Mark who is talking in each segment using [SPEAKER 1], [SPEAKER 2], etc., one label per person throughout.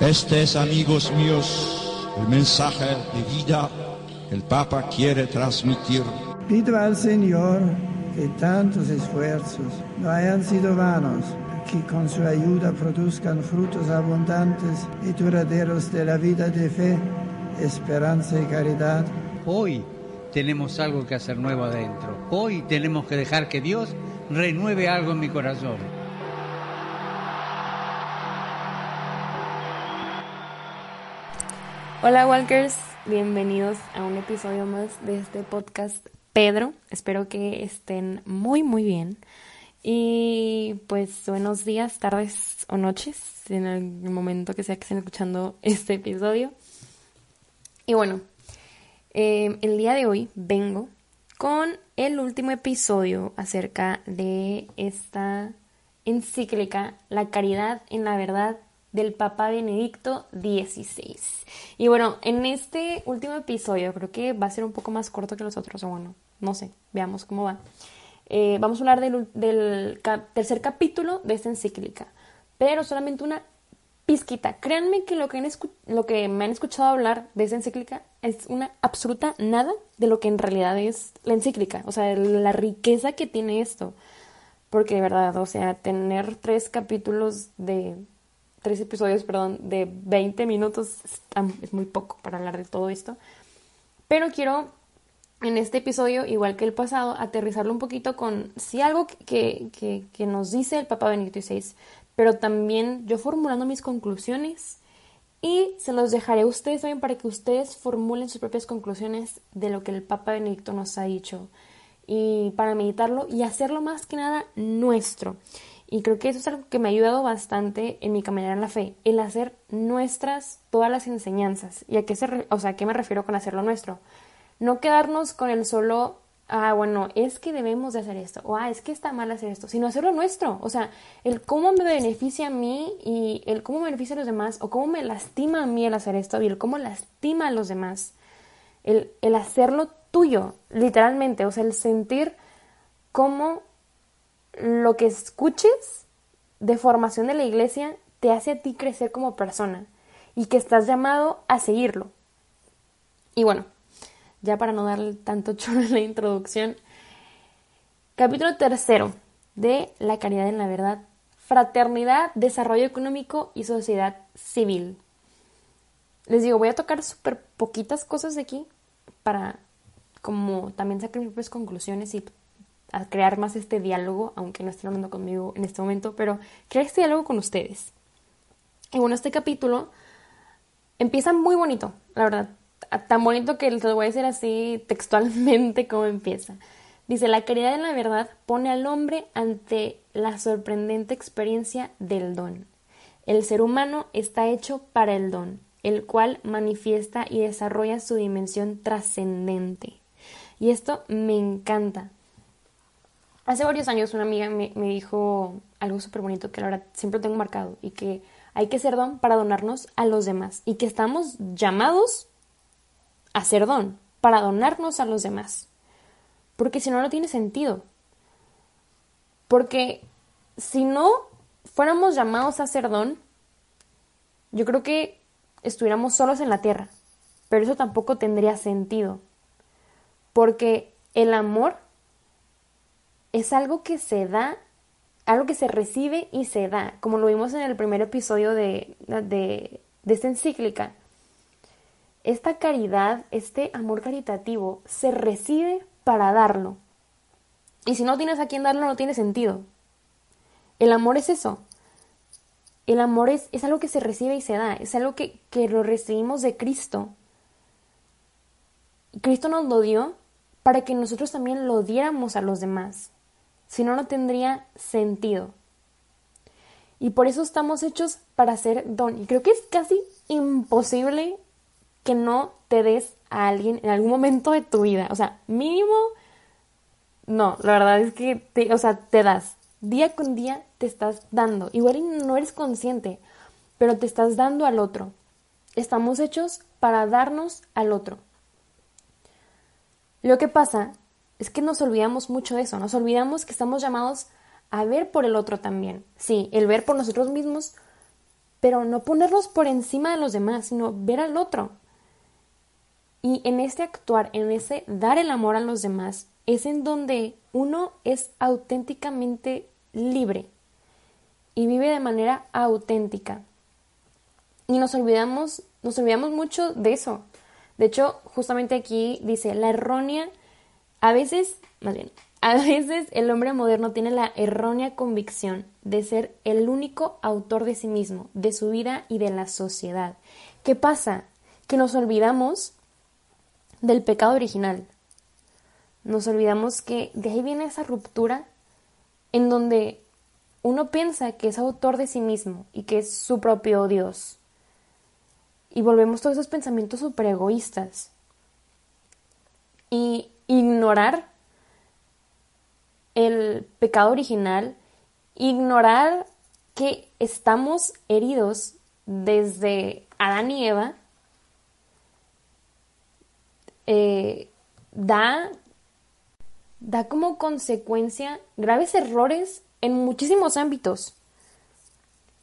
[SPEAKER 1] Este es, amigos míos, el mensaje de vida que el Papa quiere transmitir.
[SPEAKER 2] Pido al Señor que tantos esfuerzos no hayan sido vanos, que con su ayuda produzcan frutos abundantes y duraderos de la vida de fe, esperanza y caridad.
[SPEAKER 3] Hoy tenemos algo que hacer nuevo adentro. Hoy tenemos que dejar que Dios renueve algo en mi corazón.
[SPEAKER 4] Hola Walkers, bienvenidos a un episodio más de este podcast Pedro. Espero que estén muy muy bien. Y pues buenos días, tardes o noches, en el momento que sea que estén escuchando este episodio. Y bueno, eh, el día de hoy vengo con el último episodio acerca de esta encíclica La caridad en la verdad del Papa Benedicto XVI. Y bueno, en este último episodio creo que va a ser un poco más corto que los otros, o bueno, no sé, veamos cómo va. Eh, vamos a hablar del, tercer capítulo de esta encíclica, pero solamente una pizquita. Créanme que lo que, lo que me han escuchado hablar de esta encíclica es una absoluta nada de lo que en realidad es la encíclica, o sea, la riqueza que tiene esto. Porque de verdad, o sea, tener tres capítulos de tres episodios, perdón, de 20 minutos es muy poco para hablar de todo esto. Pero quiero en este episodio, igual que el pasado, aterrizarlo un poquito con sí algo que, que, nos dice el Papa Benedicto XVI, pero también yo formulando mis conclusiones y se los dejaré a ustedes también para que ustedes formulen sus propias conclusiones de lo que el Papa Benedicto nos ha dicho y para meditarlo y hacerlo más que nada nuestro. Y creo que eso es algo que me ha ayudado bastante en mi caminar en la fe, el hacer nuestras todas las enseñanzas. ¿Y a qué, se o sea, qué me refiero con hacerlo nuestro? No quedarnos con el solo, ah, bueno, es que debemos de hacer esto, o ah, es que está mal hacer esto, sino hacerlo nuestro. O sea, el cómo me beneficia a mí y el cómo me beneficia a los demás, o cómo me lastima a mí el hacer esto y el cómo lastima a los demás. El, el hacerlo tuyo, literalmente, o sea, el sentir cómo lo que escuches de formación de la iglesia te hace a ti crecer como persona y que estás llamado a seguirlo. Y bueno, ya para no darle tanto chorro en la introducción, capítulo tercero de La caridad en la verdad, fraternidad, desarrollo económico y sociedad civil. Les digo, voy a tocar súper poquitas cosas de aquí para como también sacar mis propias conclusiones y a crear más este diálogo, aunque no estén hablando conmigo en este momento, pero crear este diálogo con ustedes. Y bueno, este capítulo empieza muy bonito, la verdad, tan bonito que les voy a decir así textualmente como empieza. Dice, la caridad en la verdad pone al hombre ante la sorprendente experiencia del don. El ser humano está hecho para el don, el cual manifiesta y desarrolla su dimensión trascendente. Y esto me encanta, Hace varios años una amiga me, dijo algo súper bonito que ahora siempre tengo marcado y que hay que ser don para donarnos a los demás y que estamos llamados a ser don para donarnos a los demás. Porque si no, no tiene sentido. Porque si no fuéramos llamados a ser don, yo creo que estuviéramos solos en la tierra. Pero eso tampoco tendría sentido. Porque el amor es algo que se da, algo que se recibe y se da, como lo vimos en el primer episodio de, de, esta encíclica. Esta caridad, este amor caritativo, se recibe para darlo. Y si no tienes a quien darlo, no tiene sentido. El amor es eso. El amor es, es algo que se recibe y se da, es algo que, que lo recibimos de Cristo. Cristo nos lo dio para que nosotros también lo diéramos a los demás si no, no tendría sentido. Y por eso estamos hechos para ser don. Y creo que es casi imposible que no te des a alguien en algún momento de tu vida. O sea, mínimo, no, la verdad es que, te, o sea, te das. Día con día te estás dando. Igual no eres consciente, pero te estás dando al otro. Estamos hechos para darnos al otro. Lo que pasa es que nos olvidamos mucho de eso, nos olvidamos que estamos llamados a ver por el otro también. Sí, el ver por nosotros mismos, pero no ponerlos por encima de los demás, sino ver al otro. Y en este actuar, en ese dar el amor a los demás, es en donde uno es auténticamente libre y vive de manera auténtica. Y nos olvidamos, nos olvidamos mucho de eso. De hecho, justamente aquí dice, la errónea, a veces, más bien, a veces el hombre moderno tiene la errónea convicción de ser el único autor de sí mismo, de su vida y de la sociedad. ¿Qué pasa? Que nos olvidamos del pecado original. Nos olvidamos que de ahí viene esa ruptura en donde uno piensa que es autor de sí mismo y que es su propio Dios. Y volvemos todos esos pensamientos super egoístas. Y ignorar el pecado original, ignorar que estamos heridos desde Adán y Eva, eh, da, da como consecuencia graves errores en muchísimos ámbitos.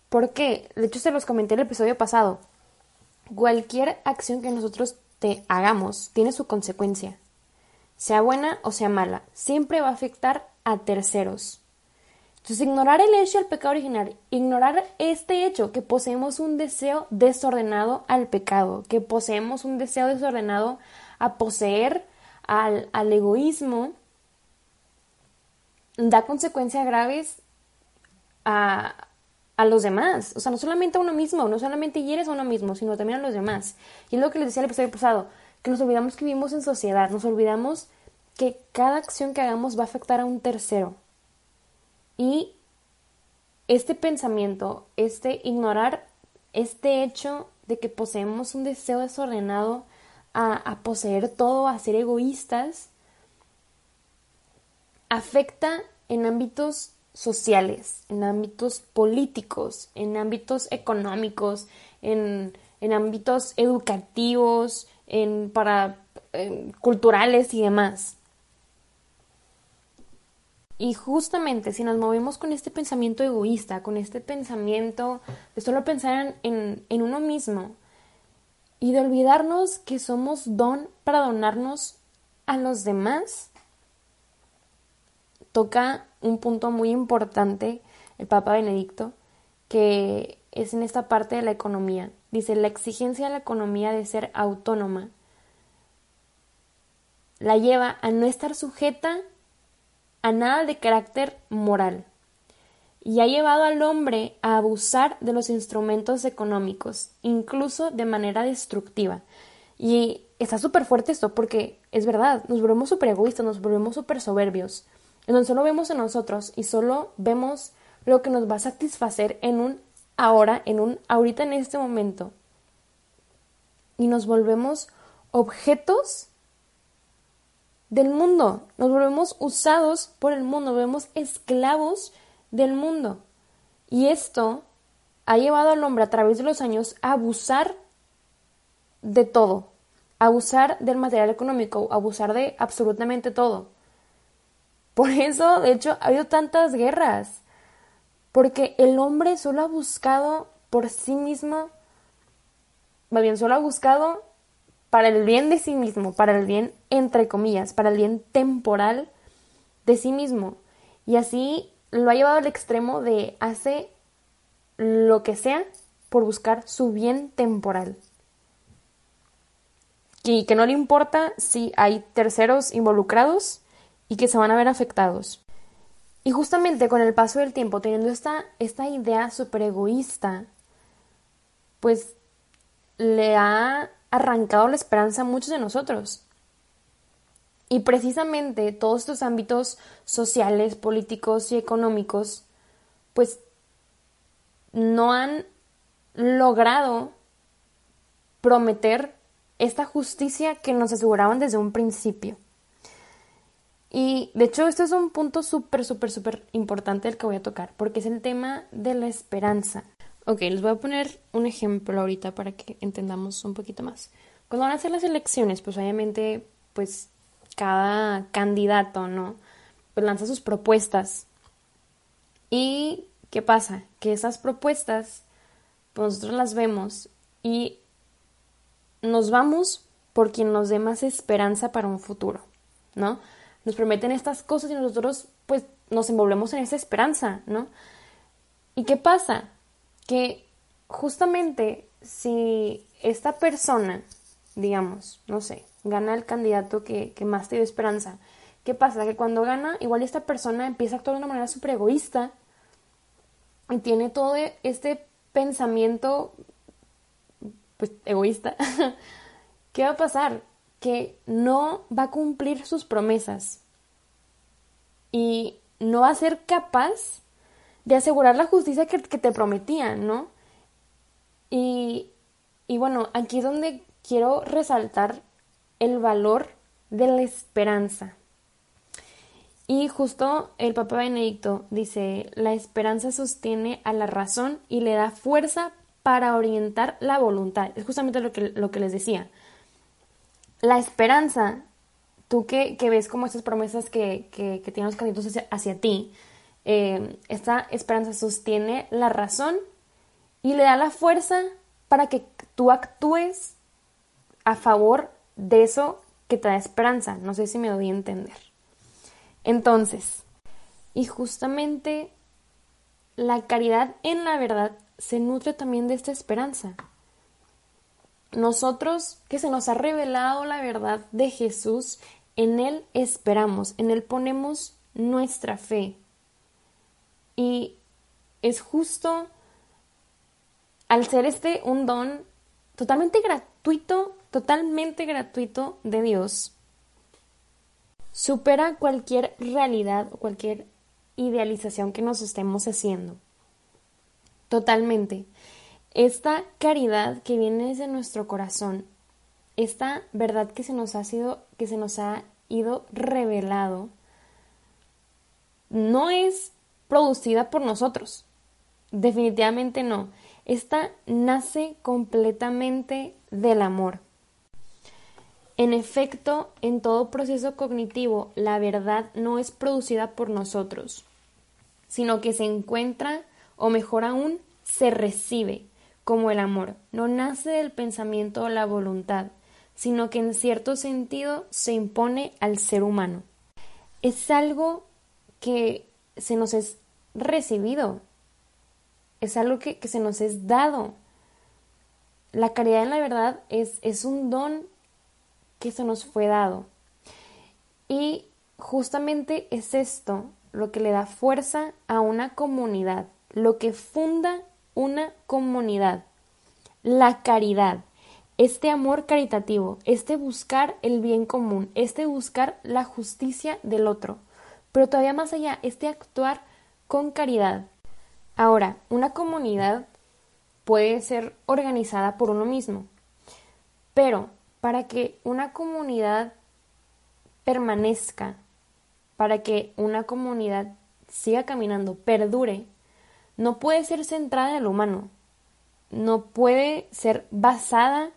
[SPEAKER 4] Porque, de hecho, se los comenté en el episodio pasado. Cualquier acción que nosotros te hagamos tiene su consecuencia. Sea buena o sea mala, siempre va a afectar a terceros. Entonces, ignorar el hecho del pecado original, ignorar este hecho, que poseemos un deseo desordenado al pecado, que poseemos un deseo desordenado a poseer, al, al egoísmo, da consecuencias graves a, a los demás. O sea, no solamente a uno mismo, no solamente hieres a uno mismo, sino también a los demás. Y es lo que les decía el episodio pasado, que nos olvidamos que vivimos en sociedad, nos olvidamos que cada acción que hagamos va a afectar a un tercero. Y este pensamiento, este ignorar este hecho de que poseemos un deseo desordenado a, a poseer todo, a ser egoístas, afecta en ámbitos sociales, en ámbitos políticos, en ámbitos económicos, en, en ámbitos educativos, en, para culturales y demás. Y justamente si nos movemos con este pensamiento egoísta, con este pensamiento de solo pensar en, en uno mismo y de olvidarnos que somos don para donarnos a los demás, toca un punto muy importante el Papa Benedicto, que es en esta parte de la economía. Dice, la exigencia de la economía de ser autónoma la lleva a no estar sujeta a nada de carácter moral y ha llevado al hombre a abusar de los instrumentos económicos, incluso de manera destructiva. Y está súper fuerte esto porque es verdad, nos volvemos súper egoístas, nos volvemos súper soberbios en donde solo vemos a nosotros y solo vemos lo que nos va a satisfacer en un ahora, en un ahorita en este momento. Y nos volvemos objetos del mundo, nos volvemos usados por el mundo, nos volvemos esclavos del mundo. Y esto ha llevado al hombre a través de los años a abusar de todo, abusar del material económico, abusar de absolutamente todo. Por eso, de hecho, ha habido tantas guerras. Porque el hombre solo ha buscado por sí mismo, más bien, solo ha buscado para el bien de sí mismo, para el bien, entre comillas, para el bien temporal de sí mismo. Y así lo ha llevado al extremo de hace lo que sea por buscar su bien temporal. Y que no le importa si hay terceros involucrados y que se van a ver afectados. Y justamente con el paso del tiempo, teniendo esta, esta idea súper egoísta, pues le ha arrancado la esperanza a muchos de nosotros. Y precisamente todos estos ámbitos sociales, políticos y económicos, pues no han logrado prometer esta justicia que nos aseguraban desde un principio. Y de hecho, este es un punto súper, súper, súper importante el que voy a tocar, porque es el tema de la esperanza. Ok, les voy a poner un ejemplo ahorita para que entendamos un poquito más. Cuando van a hacer las elecciones, pues obviamente, pues cada candidato, ¿no? Pues lanza sus propuestas. ¿Y qué pasa? Que esas propuestas, pues nosotros las vemos y nos vamos por quien nos dé más esperanza para un futuro, ¿no? Nos prometen estas cosas y nosotros pues nos envolvemos en esa esperanza, ¿no? ¿Y qué pasa? Que justamente si esta persona, digamos, no sé, gana el candidato que, que más te dio esperanza, ¿qué pasa? Que cuando gana, igual esta persona empieza a actuar de una manera súper egoísta y tiene todo este pensamiento pues egoísta, ¿qué va a pasar? Que no va a cumplir sus promesas y no va a ser capaz de asegurar la justicia que, te prometían, ¿no? Y, bueno, aquí es donde quiero resaltar el valor de la esperanza. Y justo el Papa Benedicto dice, la esperanza sostiene a la razón y le da fuerza para orientar la voluntad. Es justamente lo que les decía. La esperanza, tú que, ves como estas promesas que, que, tienen los candidatos hacia, ti, eh, esta esperanza sostiene la razón y le da la fuerza para que tú actúes a favor de eso que te da esperanza. No sé si me doy a entender. Entonces, y justamente la caridad en la verdad se nutre también de esta esperanza. Nosotros que se nos ha revelado la verdad de Jesús, en Él esperamos, en Él ponemos nuestra fe. Y es justo al ser este un don totalmente gratuito, totalmente gratuito de Dios, supera cualquier realidad o cualquier idealización que nos estemos haciendo. Totalmente. Esta caridad que viene desde nuestro corazón, esta verdad que se nos ha sido, que se nos ha ido revelado, no es producida por nosotros. Definitivamente no. Esta nace completamente del amor. En efecto, en todo proceso cognitivo, la verdad no es producida por nosotros, sino que se encuentra o mejor aún, se recibe como el amor. No nace del pensamiento o la voluntad, sino que en cierto sentido se impone al ser humano. Es algo que se nos es recibido, es algo que, se nos es dado. La caridad en la verdad es, es un don que se nos fue dado. Y justamente es esto lo que le da fuerza a una comunidad lo que funda una comunidad, la caridad, este amor caritativo, este buscar el bien común, este buscar la justicia del otro, pero todavía más allá, este actuar con caridad. Ahora, una comunidad puede ser organizada por uno mismo, pero para que una comunidad permanezca, para que una comunidad siga caminando, perdure, no puede ser centrada en el humano, no puede ser basada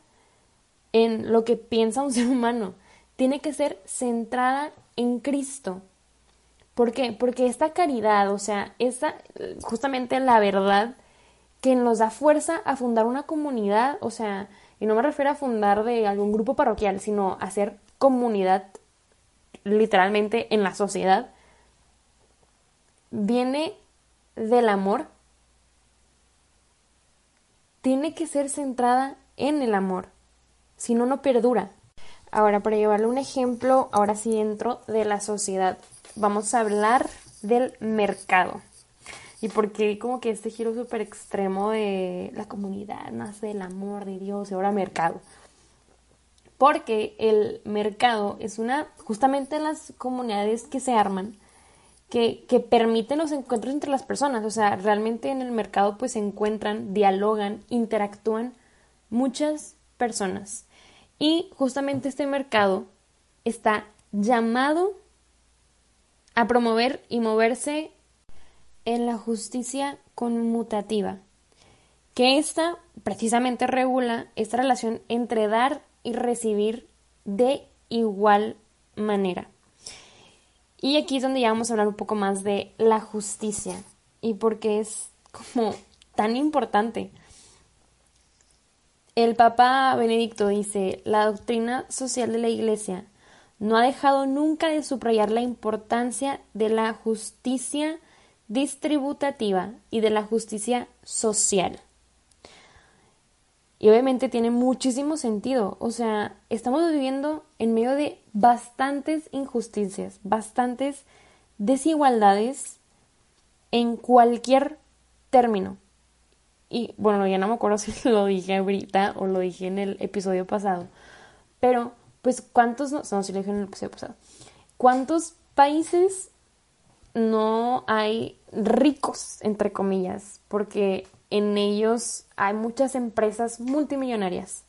[SPEAKER 4] en lo que piensa un ser humano, tiene que ser centrada en Cristo. ¿Por qué? Porque esta caridad, o sea, esa justamente la verdad que nos da fuerza a fundar una comunidad, o sea, y no me refiero a fundar de algún grupo parroquial, sino a hacer comunidad literalmente en la sociedad, viene del amor tiene que ser centrada en el amor, si no, no perdura. Ahora, para llevarle un ejemplo, ahora sí dentro de la sociedad, vamos a hablar del mercado. Y porque como que este giro súper extremo de la comunidad nace del amor de Dios y ahora mercado. Porque el mercado es una, justamente las comunidades que se arman, que, permiten los encuentros entre las personas. O sea, realmente en el mercado pues se encuentran, dialogan, interactúan muchas personas. Y justamente este mercado está llamado a promover y moverse en la justicia conmutativa, que esta precisamente regula esta relación entre dar y recibir de igual manera. Y aquí es donde ya vamos a hablar un poco más de la justicia y por qué es como tan importante. El Papa Benedicto dice, la doctrina social de la Iglesia no ha dejado nunca de subrayar la importancia de la justicia distributativa y de la justicia social. Y obviamente tiene muchísimo sentido. O sea, estamos viviendo en medio de bastantes injusticias, bastantes desigualdades en cualquier término. Y bueno, ya no me acuerdo si lo dije ahorita o lo dije en el episodio pasado. Pero, pues, ¿cuántos no? No. ¿Cuántos países no hay ricos, entre comillas? Porque en ellos hay muchas empresas multimillonarias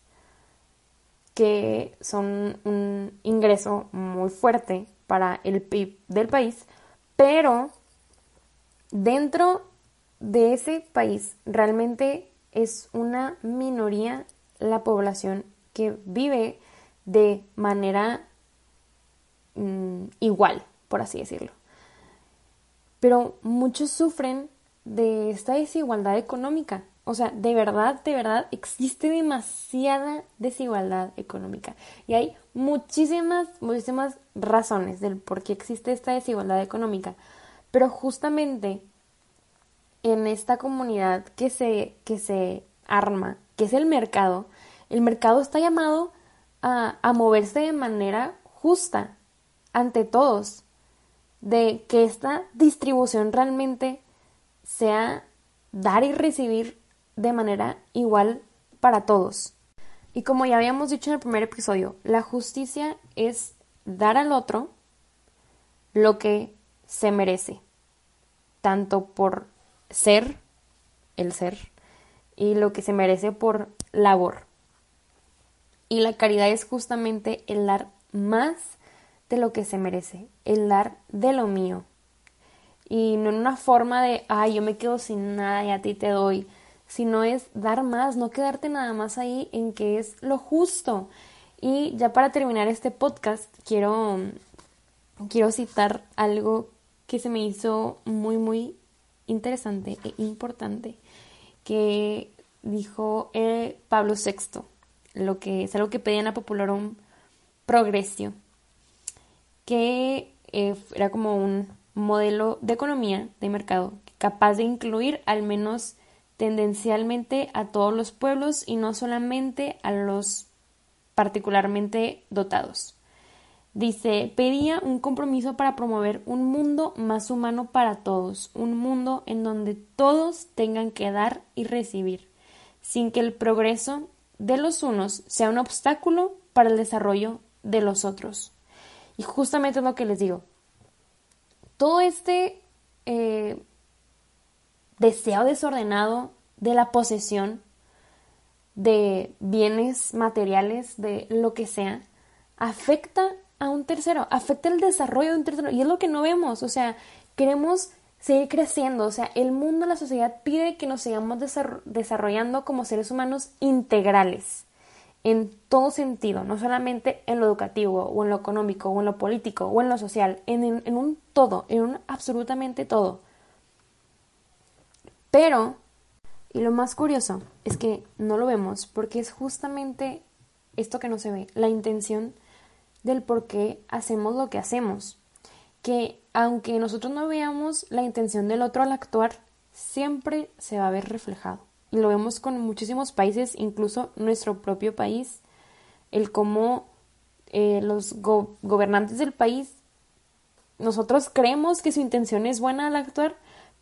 [SPEAKER 4] que son un ingreso muy fuerte para el PIB del país, pero dentro de ese país realmente es una minoría la población que vive de manera mm, igual, por así decirlo. Pero muchos sufren de esta desigualdad económica. O sea, de verdad, de verdad, existe demasiada desigualdad económica. Y hay muchísimas, muchísimas razones del por qué existe esta desigualdad económica. Pero justamente en esta comunidad que se, que se arma, que es el mercado, el mercado está llamado a, a moverse de manera justa ante todos, de que esta distribución realmente sea dar y recibir de manera igual para todos. Y como ya habíamos dicho en el primer episodio, la justicia es dar al otro lo que se merece, tanto por ser, el ser, y lo que se merece por labor. Y la caridad es justamente el dar más de lo que se merece, el dar de lo mío, y no en una forma de, ay, yo me quedo sin nada y a ti te doy, sino es dar más, no quedarte nada más ahí en que es lo justo. Y ya para terminar este podcast, quiero, quiero citar algo que se me hizo muy, muy interesante e importante, que dijo eh, Pablo VI, lo que es algo que pedían a un Progresio, que eh, era como un modelo de economía de mercado capaz de incluir al menos tendencialmente a todos los pueblos y no solamente a los particularmente dotados. Dice, pedía un compromiso para promover un mundo más humano para todos, un mundo en donde todos tengan que dar y recibir, sin que el progreso de los unos sea un obstáculo para el desarrollo de los otros. Y justamente es lo que les digo, todo este eh, deseo desordenado de la posesión de bienes materiales, de lo que sea, afecta a un tercero, afecta el desarrollo de un tercero. Y es lo que no vemos, o sea, queremos seguir creciendo, o sea, el mundo, la sociedad pide que nos sigamos desarrollando como seres humanos integrales en todo sentido, no solamente en lo educativo o en lo económico o en lo político o en lo social, en, un todo, en un absolutamente todo. Pero, y lo más curioso es que no lo vemos porque es justamente esto que no se ve, la intención del por qué hacemos lo que hacemos. Que aunque nosotros no veamos la intención del otro al actuar, siempre se va a ver reflejado y lo vemos con muchísimos países, incluso nuestro propio país, el cómo eh, los gobernantes del país, nosotros creemos que su intención es buena al actuar,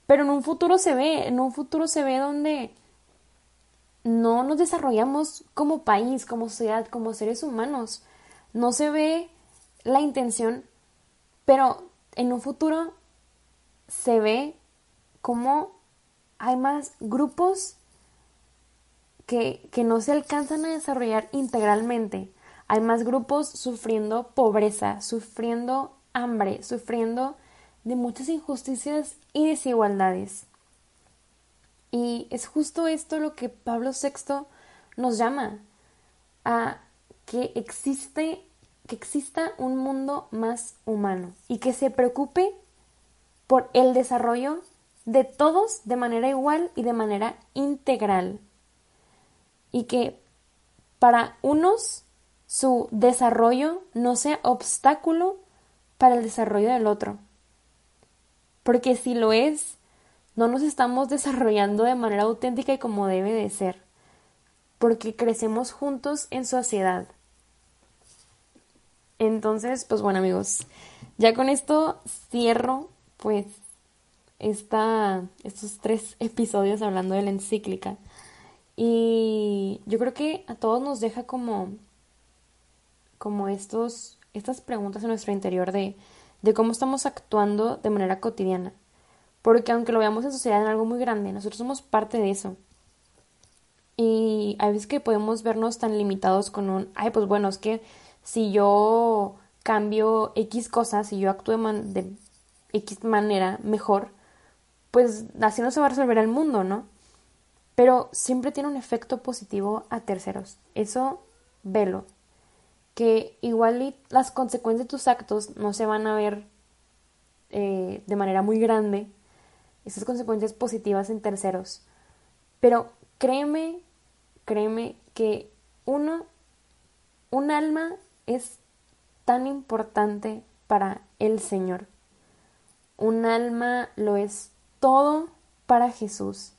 [SPEAKER 4] pero en un futuro se ve, en un futuro se ve donde no nos desarrollamos como país, como sociedad, como seres humanos. No se ve la intención, pero en un futuro se ve cómo hay más grupos que, no se alcanzan a desarrollar integralmente. Hay más grupos sufriendo pobreza, sufriendo hambre, sufriendo de muchas injusticias y desigualdades. Y es justo esto lo que Pablo VI nos llama a que existe que exista un mundo más humano y que se preocupe por el desarrollo de todos de manera igual y de manera integral y que para unos su desarrollo no sea obstáculo para el desarrollo del otro. Porque si lo es, no nos estamos desarrollando de manera auténtica y como debe de ser. Porque crecemos juntos en sociedad. Entonces, pues bueno amigos, ya con esto cierro pues esta, estos tres episodios hablando de la encíclica. Y yo creo que a todos nos deja como, como estos, estas preguntas en nuestro interior de, de cómo estamos actuando de manera cotidiana. Porque aunque lo veamos en sociedad en algo muy grande, nosotros somos parte de eso. Y hay veces que podemos vernos tan limitados con un, ay, pues bueno, es que si yo cambio X cosas, si yo actúo de, X manera mejor, pues así no se va a resolver el mundo, ¿no? Pero siempre tiene un efecto positivo a terceros. Eso velo. Que igual las consecuencias de tus actos no se van a ver eh, de manera muy grande, esas consecuencias positivas en terceros. Pero créeme, créeme que uno, un alma es tan importante para el Señor. Un alma lo es todo para Jesús.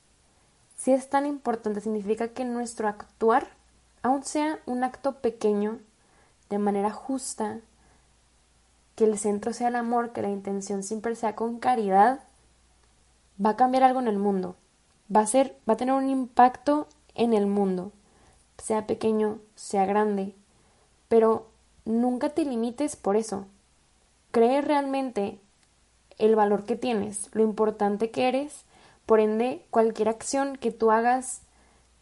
[SPEAKER 4] Si es tan importante, significa que nuestro actuar, aun sea un acto pequeño, de manera justa, que el centro sea el amor, que la intención siempre sea con caridad, va a cambiar algo en el mundo. Va a ser, va a tener un impacto en el mundo, sea pequeño, sea grande, pero nunca te limites por eso. Cree realmente el valor que tienes, lo importante que eres, por ende, cualquier acción que tú hagas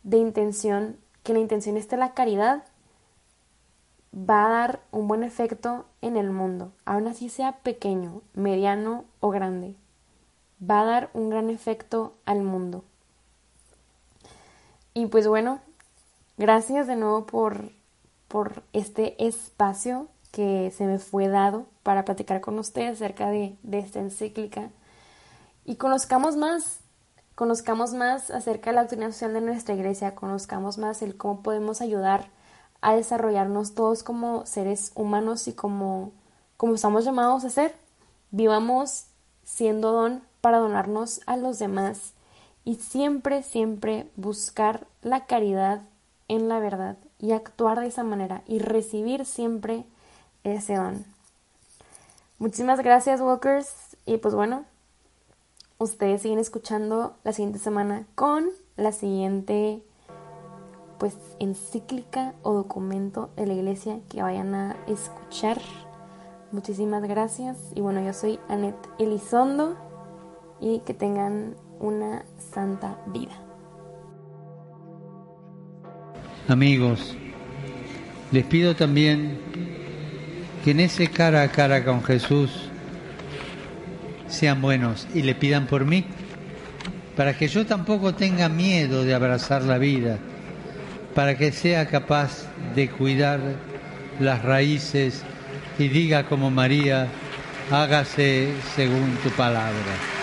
[SPEAKER 4] de intención, que la intención esté la caridad, va a dar un buen efecto en el mundo, aun así sea pequeño, mediano o grande va a dar un gran efecto al mundo. Y pues bueno, gracias de nuevo por, por este espacio que se me fue dado para platicar con ustedes acerca de, de esta encíclica. Y conozcamos más, conozcamos más acerca de la doctrina social de nuestra iglesia, conozcamos más el cómo podemos ayudar a desarrollarnos todos como seres humanos y como, como estamos llamados a ser. Vivamos siendo don para donarnos a los demás y siempre, siempre buscar la caridad en la verdad y actuar de esa manera y recibir siempre ese don. Muchísimas gracias, Walkers. Y pues bueno, ustedes siguen escuchando la siguiente semana con la siguiente pues encíclica o documento de la iglesia que vayan a escuchar. Muchísimas gracias. Y bueno, yo soy Annette Elizondo y que tengan una santa vida.
[SPEAKER 3] Amigos, les pido también que en ese cara a cara con Jesús sean buenos y le pidan por mí, para que yo tampoco tenga miedo de abrazar la vida, para que sea capaz de cuidar las raíces y diga como María, hágase según tu palabra.